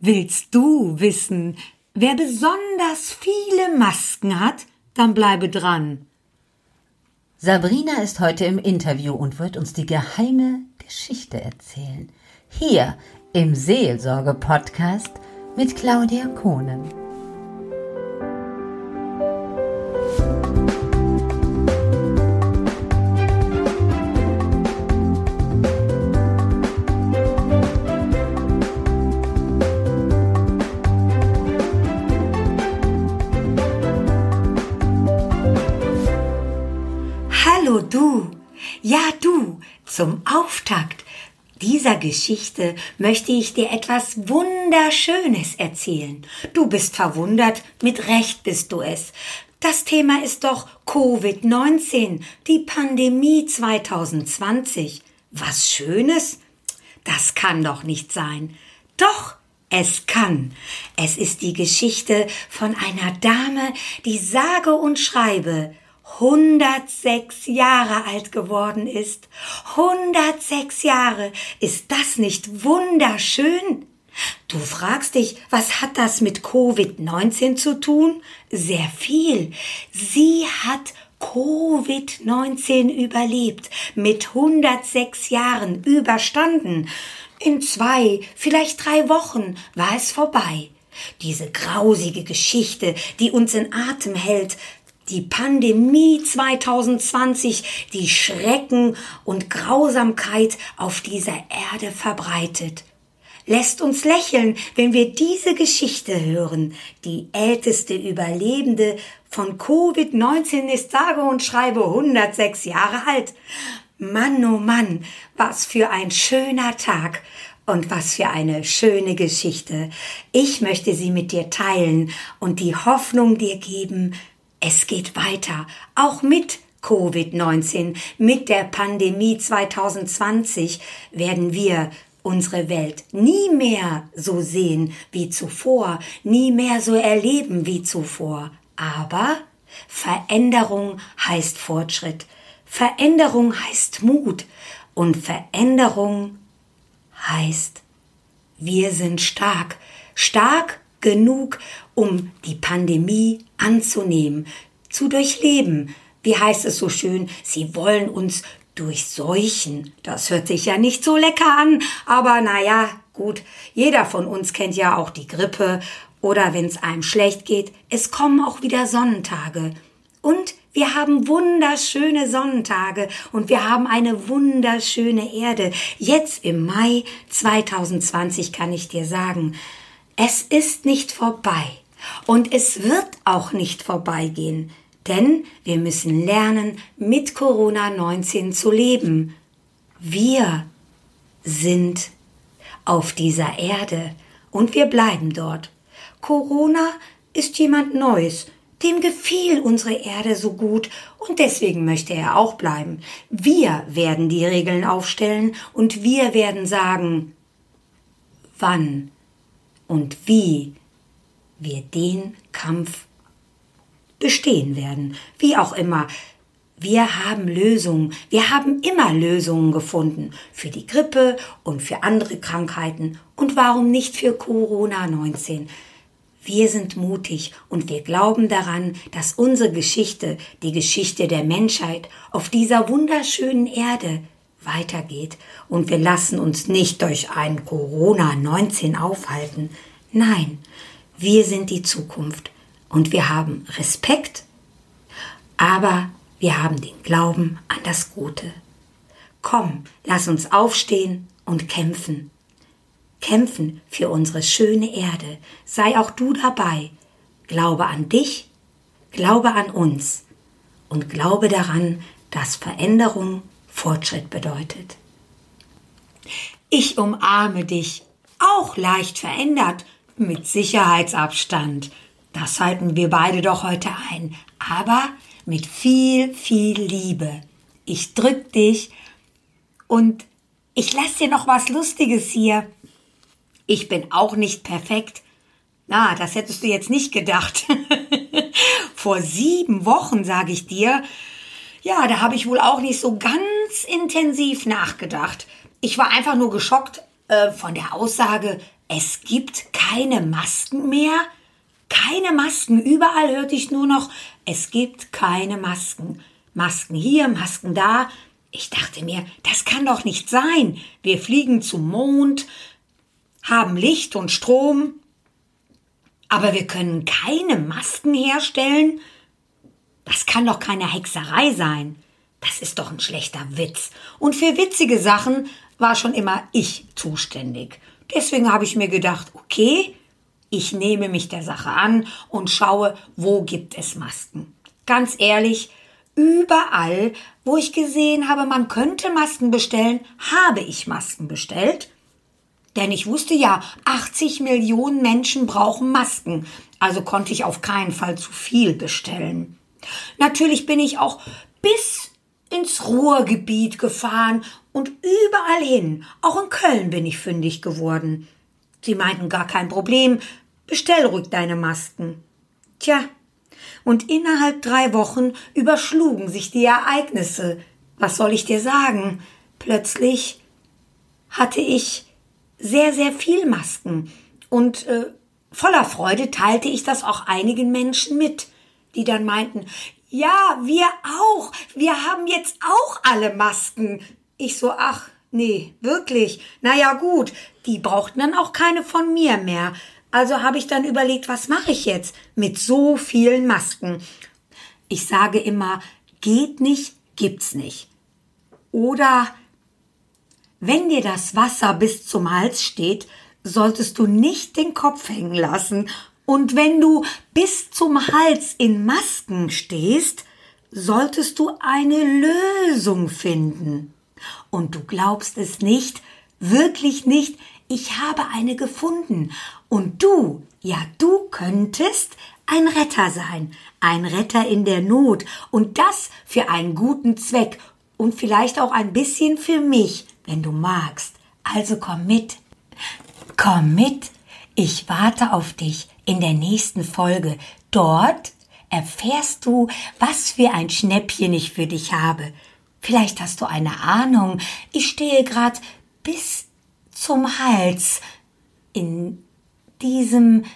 Willst du wissen, wer besonders viele Masken hat? Dann bleibe dran. Sabrina ist heute im Interview und wird uns die geheime Geschichte erzählen. Hier im Seelsorge-Podcast mit Claudia Kohnen. Ja du, zum Auftakt dieser Geschichte möchte ich dir etwas Wunderschönes erzählen. Du bist verwundert, mit Recht bist du es. Das Thema ist doch Covid-19, die Pandemie 2020. Was Schönes? Das kann doch nicht sein. Doch, es kann. Es ist die Geschichte von einer Dame, die sage und schreibe 106 Jahre alt geworden ist. 106 Jahre. Ist das nicht wunderschön? Du fragst dich, was hat das mit Covid-19 zu tun? Sehr viel. Sie hat Covid-19 überlebt, mit 106 Jahren überstanden. In zwei, vielleicht drei Wochen war es vorbei. Diese grausige Geschichte, die uns in Atem hält, die Pandemie 2020, die Schrecken und Grausamkeit auf dieser Erde verbreitet. Lässt uns lächeln, wenn wir diese Geschichte hören. Die älteste Überlebende von Covid-19 ist sage und schreibe 106 Jahre alt. Mann, oh Mann, was für ein schöner Tag und was für eine schöne Geschichte. Ich möchte sie mit dir teilen und die Hoffnung dir geben, es geht weiter, auch mit Covid-19, mit der Pandemie 2020 werden wir unsere Welt nie mehr so sehen wie zuvor, nie mehr so erleben wie zuvor. Aber Veränderung heißt Fortschritt, Veränderung heißt Mut. Und Veränderung heißt, wir sind stark, stark genug, um die Pandemie anzunehmen, zu durchleben. Wie heißt es so schön, sie wollen uns durchseuchen. Das hört sich ja nicht so lecker an, aber naja, gut, jeder von uns kennt ja auch die Grippe oder wenn es einem schlecht geht, es kommen auch wieder Sonnentage. Und wir haben wunderschöne Sonnentage und wir haben eine wunderschöne Erde. Jetzt im Mai 2020 kann ich dir sagen, es ist nicht vorbei und es wird auch nicht vorbeigehen, denn wir müssen lernen, mit Corona-19 zu leben. Wir sind auf dieser Erde und wir bleiben dort. Corona ist jemand Neues, dem gefiel unsere Erde so gut und deswegen möchte er auch bleiben. Wir werden die Regeln aufstellen und wir werden sagen, wann und wie wir den Kampf bestehen werden. Wie auch immer. Wir haben Lösungen. Wir haben immer Lösungen gefunden. Für die Grippe und für andere Krankheiten. Und warum nicht für Corona-19? Wir sind mutig und wir glauben daran, dass unsere Geschichte, die Geschichte der Menschheit auf dieser wunderschönen Erde weitergeht und wir lassen uns nicht durch ein Corona-19 aufhalten. Nein, wir sind die Zukunft und wir haben Respekt, aber wir haben den Glauben an das Gute. Komm, lass uns aufstehen und kämpfen. Kämpfen für unsere schöne Erde. Sei auch du dabei. Glaube an dich, glaube an uns und glaube daran, dass Veränderung Fortschritt bedeutet. Ich umarme dich, auch leicht verändert, mit Sicherheitsabstand. Das halten wir beide doch heute ein, aber mit viel, viel Liebe. Ich drück dich und ich lass dir noch was Lustiges hier. Ich bin auch nicht perfekt. Na, das hättest du jetzt nicht gedacht. Vor sieben Wochen, sage ich dir, ja, da habe ich wohl auch nicht so ganz intensiv nachgedacht. Ich war einfach nur geschockt äh, von der Aussage, es gibt keine Masken mehr? Keine Masken. Überall hörte ich nur noch, es gibt keine Masken. Masken hier, Masken da. Ich dachte mir, das kann doch nicht sein. Wir fliegen zum Mond, haben Licht und Strom, aber wir können keine Masken herstellen? Das kann doch keine Hexerei sein. Das ist doch ein schlechter Witz. Und für witzige Sachen war schon immer ich zuständig. Deswegen habe ich mir gedacht, okay, ich nehme mich der Sache an und schaue, wo gibt es Masken. Ganz ehrlich, überall, wo ich gesehen habe, man könnte Masken bestellen, habe ich Masken bestellt. Denn ich wusste ja, 80 Millionen Menschen brauchen Masken, also konnte ich auf keinen Fall zu viel bestellen. Natürlich bin ich auch bis ins Ruhrgebiet gefahren und überall hin. Auch in Köln bin ich fündig geworden. Sie meinten gar kein Problem. Bestell ruhig deine Masken. Tja, und innerhalb drei Wochen überschlugen sich die Ereignisse. Was soll ich dir sagen? Plötzlich hatte ich sehr, sehr viel Masken und äh, voller Freude teilte ich das auch einigen Menschen mit, die dann meinten, ja, wir auch. Wir haben jetzt auch alle Masken. Ich so, ach, nee, wirklich. Na ja, gut. Die brauchten dann auch keine von mir mehr. Also habe ich dann überlegt, was mache ich jetzt mit so vielen Masken? Ich sage immer, geht nicht, gibt's nicht. Oder wenn dir das Wasser bis zum Hals steht, solltest du nicht den Kopf hängen lassen und wenn du bis zum Hals in Masken stehst, solltest du eine Lösung finden. Und du glaubst es nicht, wirklich nicht, ich habe eine gefunden. Und du, ja, du könntest ein Retter sein, ein Retter in der Not, und das für einen guten Zweck und vielleicht auch ein bisschen für mich, wenn du magst. Also komm mit. Komm mit. Ich warte auf dich in der nächsten Folge. Dort erfährst du, was für ein Schnäppchen ich für dich habe. Vielleicht hast du eine Ahnung. Ich stehe grad bis zum Hals in diesem,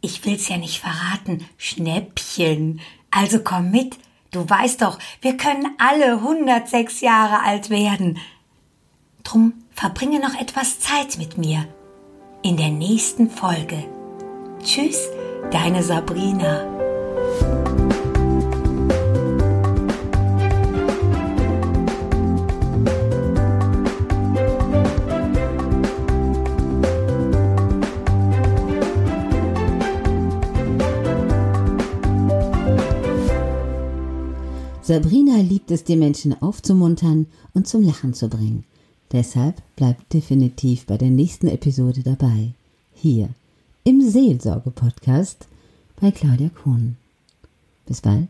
ich will's ja nicht verraten, Schnäppchen. Also komm mit. Du weißt doch, wir können alle 106 Jahre alt werden. Drum verbringe noch etwas Zeit mit mir. In der nächsten Folge. Tschüss, deine Sabrina. Sabrina liebt es, die Menschen aufzumuntern und zum Lachen zu bringen. Deshalb bleibt definitiv bei der nächsten Episode dabei. Hier im Seelsorge-Podcast bei Claudia Kuhn. Bis bald.